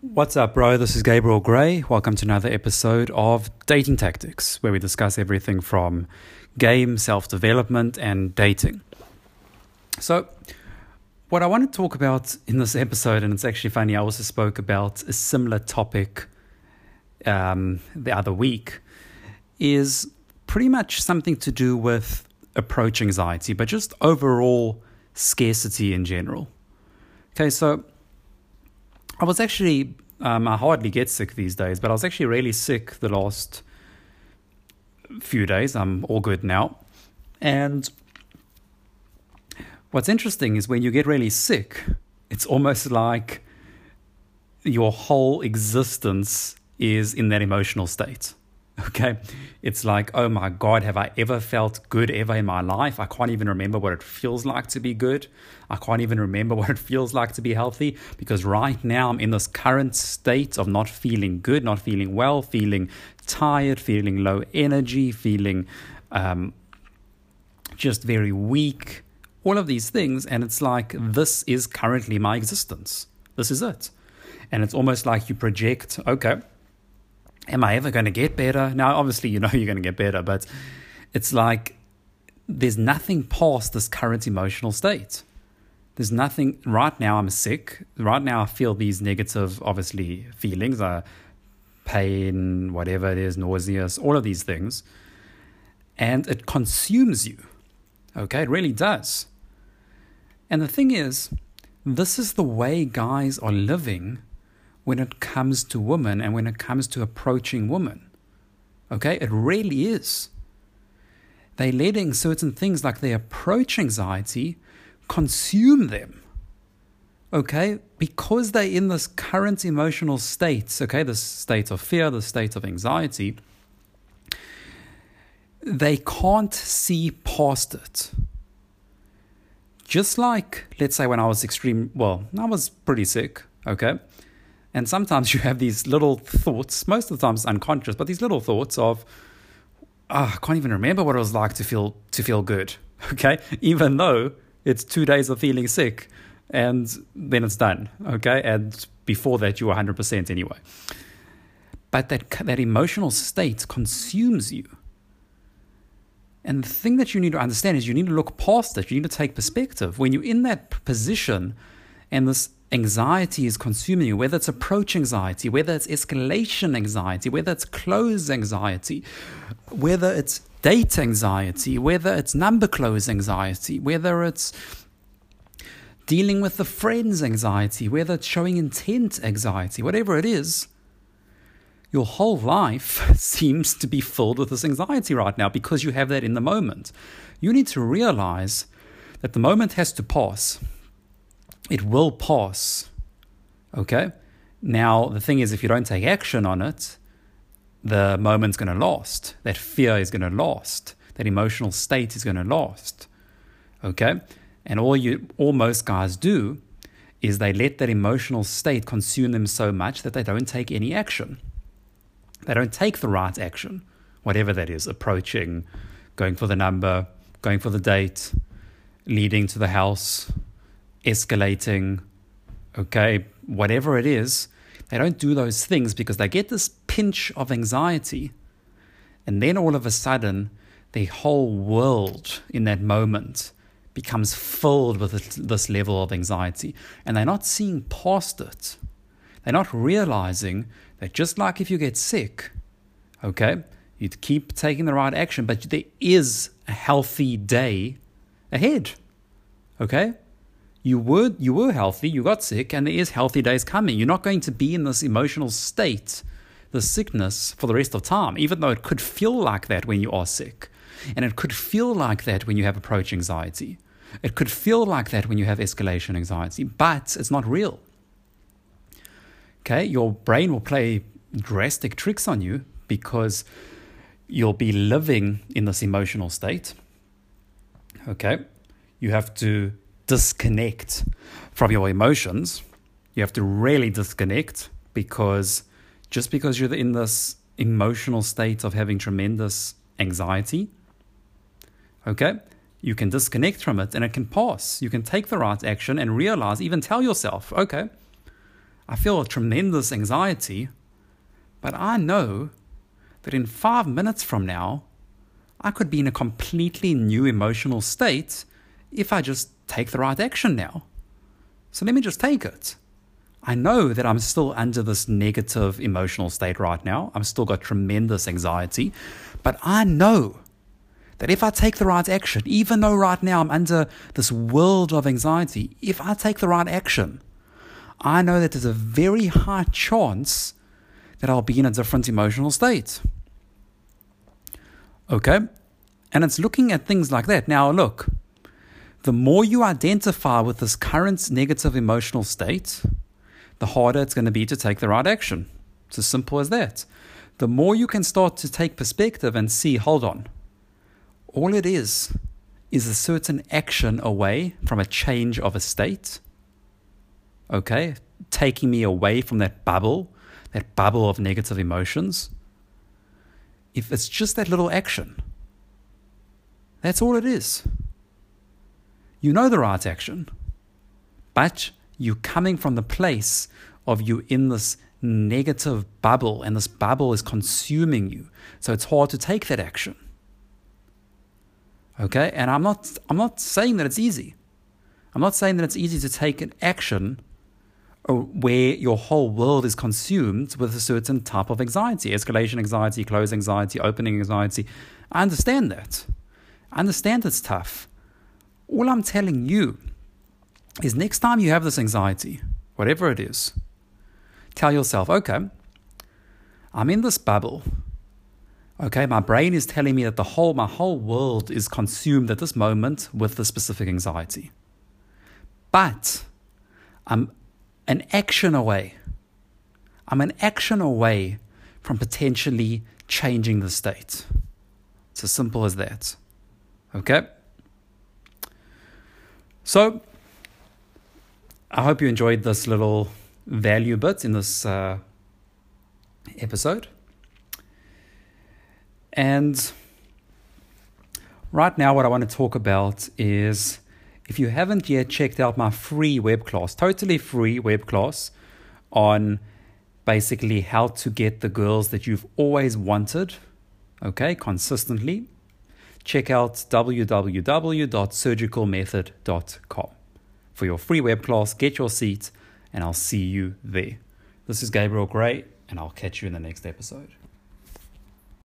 What's up, bro? This is Gabriel Gray. Welcome to another episode of Dating Tactics, where we discuss everything from game, self development, and dating. So, what I want to talk about in this episode, and it's actually funny, I also spoke about a similar topic um, the other week, is pretty much something to do with approach anxiety, but just overall scarcity in general. Okay, so I was actually, um, I hardly get sick these days, but I was actually really sick the last few days. I'm all good now. And what's interesting is when you get really sick, it's almost like your whole existence is in that emotional state. Okay. It's like, oh my God, have I ever felt good ever in my life? I can't even remember what it feels like to be good. I can't even remember what it feels like to be healthy because right now I'm in this current state of not feeling good, not feeling well, feeling tired, feeling low energy, feeling um, just very weak, all of these things. And it's like, this is currently my existence. This is it. And it's almost like you project, okay am I ever going to get better? Now, obviously, you know you're going to get better, but it's like there's nothing past this current emotional state. There's nothing right now. I'm sick. Right now, I feel these negative, obviously, feelings, uh, pain, whatever it is, nauseous, all of these things. And it consumes you. Okay, it really does. And the thing is, this is the way guys are living when it comes to women and when it comes to approaching women. Okay, it really is. They're letting certain things like their approach anxiety consume them. Okay, because they're in this current emotional state, okay, this state of fear, the state of anxiety, they can't see past it. Just like, let's say, when I was extreme, well, I was pretty sick, okay, and sometimes you have these little thoughts, most of the times unconscious, but these little thoughts of, oh, I can't even remember what it was like to feel to feel good. Okay, even though it's two days of feeling sick, and then it's done. Okay, and before that you were hundred percent anyway. But that that emotional state consumes you. And the thing that you need to understand is you need to look past it. You need to take perspective. When you're in that position, and this anxiety is consuming you, whether it's approach anxiety, whether it's escalation anxiety, whether it's close anxiety, whether it's date anxiety, whether it's number close anxiety, whether it's dealing with the friends anxiety, whether it's showing intent anxiety, whatever it is, your whole life seems to be filled with this anxiety right now because you have that in the moment. You need to realize that the moment has to pass it will pass. Okay? Now, the thing is, if you don't take action on it, the moment's going to last. That fear is going to last. That emotional state is going to last. Okay? And all you, all most guys do is they let that emotional state consume them so much that they don't take any action. They don't take the right action, whatever that is approaching, going for the number, going for the date, leading to the house, escalating, okay, whatever it is, they don't do those things because they get this pinch of anxiety. And then all of a sudden, the whole world in that moment becomes filled with this level of anxiety. And they're not seeing past it. They're not realizing that just like if you get sick, okay, you'd keep taking the right action, but there is a healthy day ahead. Okay? You were you were healthy, you got sick, and there is healthy days coming. You're not going to be in this emotional state, the sickness for the rest of time, even though it could feel like that when you are sick. And it could feel like that when you have approach anxiety. It could feel like that when you have escalation anxiety, but it's not real. Okay, your brain will play drastic tricks on you because you'll be living in this emotional state. Okay, you have to disconnect from your emotions. You have to really disconnect because just because you're in this emotional state of having tremendous anxiety, okay, you can disconnect from it and it can pass. You can take the right action and realize, even tell yourself, okay, I feel a tremendous anxiety, but I know that in five minutes from now, I could be in a completely new emotional state if I just take the right action now. So let me just take it. I know that I'm still under this negative emotional state right now. I'm still got tremendous anxiety, but I know that if I take the right action, even though right now I'm under this world of anxiety, if I take the right action, I know that there's a very high chance that I'll be in a different emotional state. Okay? And it's looking at things like that. Now, look, the more you identify with this current negative emotional state, the harder it's going to be to take the right action. It's as simple as that. The more you can start to take perspective and see, hold on, all it is is a certain action away from a change of a state. Okay? Taking me away from that bubble, that bubble of negative emotions. If it's just that little action, that's all it is. You know the right action, but you're coming from the place of you in this negative bubble, and this bubble is consuming you. So it's hard to take that action. Okay, and I'm not I'm not saying that it's easy. I'm not saying that it's easy to take an action uh, where your whole world is consumed with a certain type of anxiety, escalation anxiety, close anxiety, opening anxiety. I understand that. I understand it's tough. All I'm telling you is next time you have this anxiety, whatever it is, tell yourself, okay, I'm in this bubble. Okay, my brain is telling me that the whole my whole world is consumed at this moment with the specific anxiety. But I'm an action away. I'm an action away from potentially changing the state. It's as simple as that. Okay? So, I hope you enjoyed this little value bit in this uh, episode. And right now, what I want to talk about is if you haven't yet checked out my free web class, totally free web class on basically how to get the girls that you've always wanted, okay, consistently, check out www.surgicalmethod.com for your free web class. Get your seat, and I'll see you there. This is Gabriel Gray, and I'll catch you in the next episode.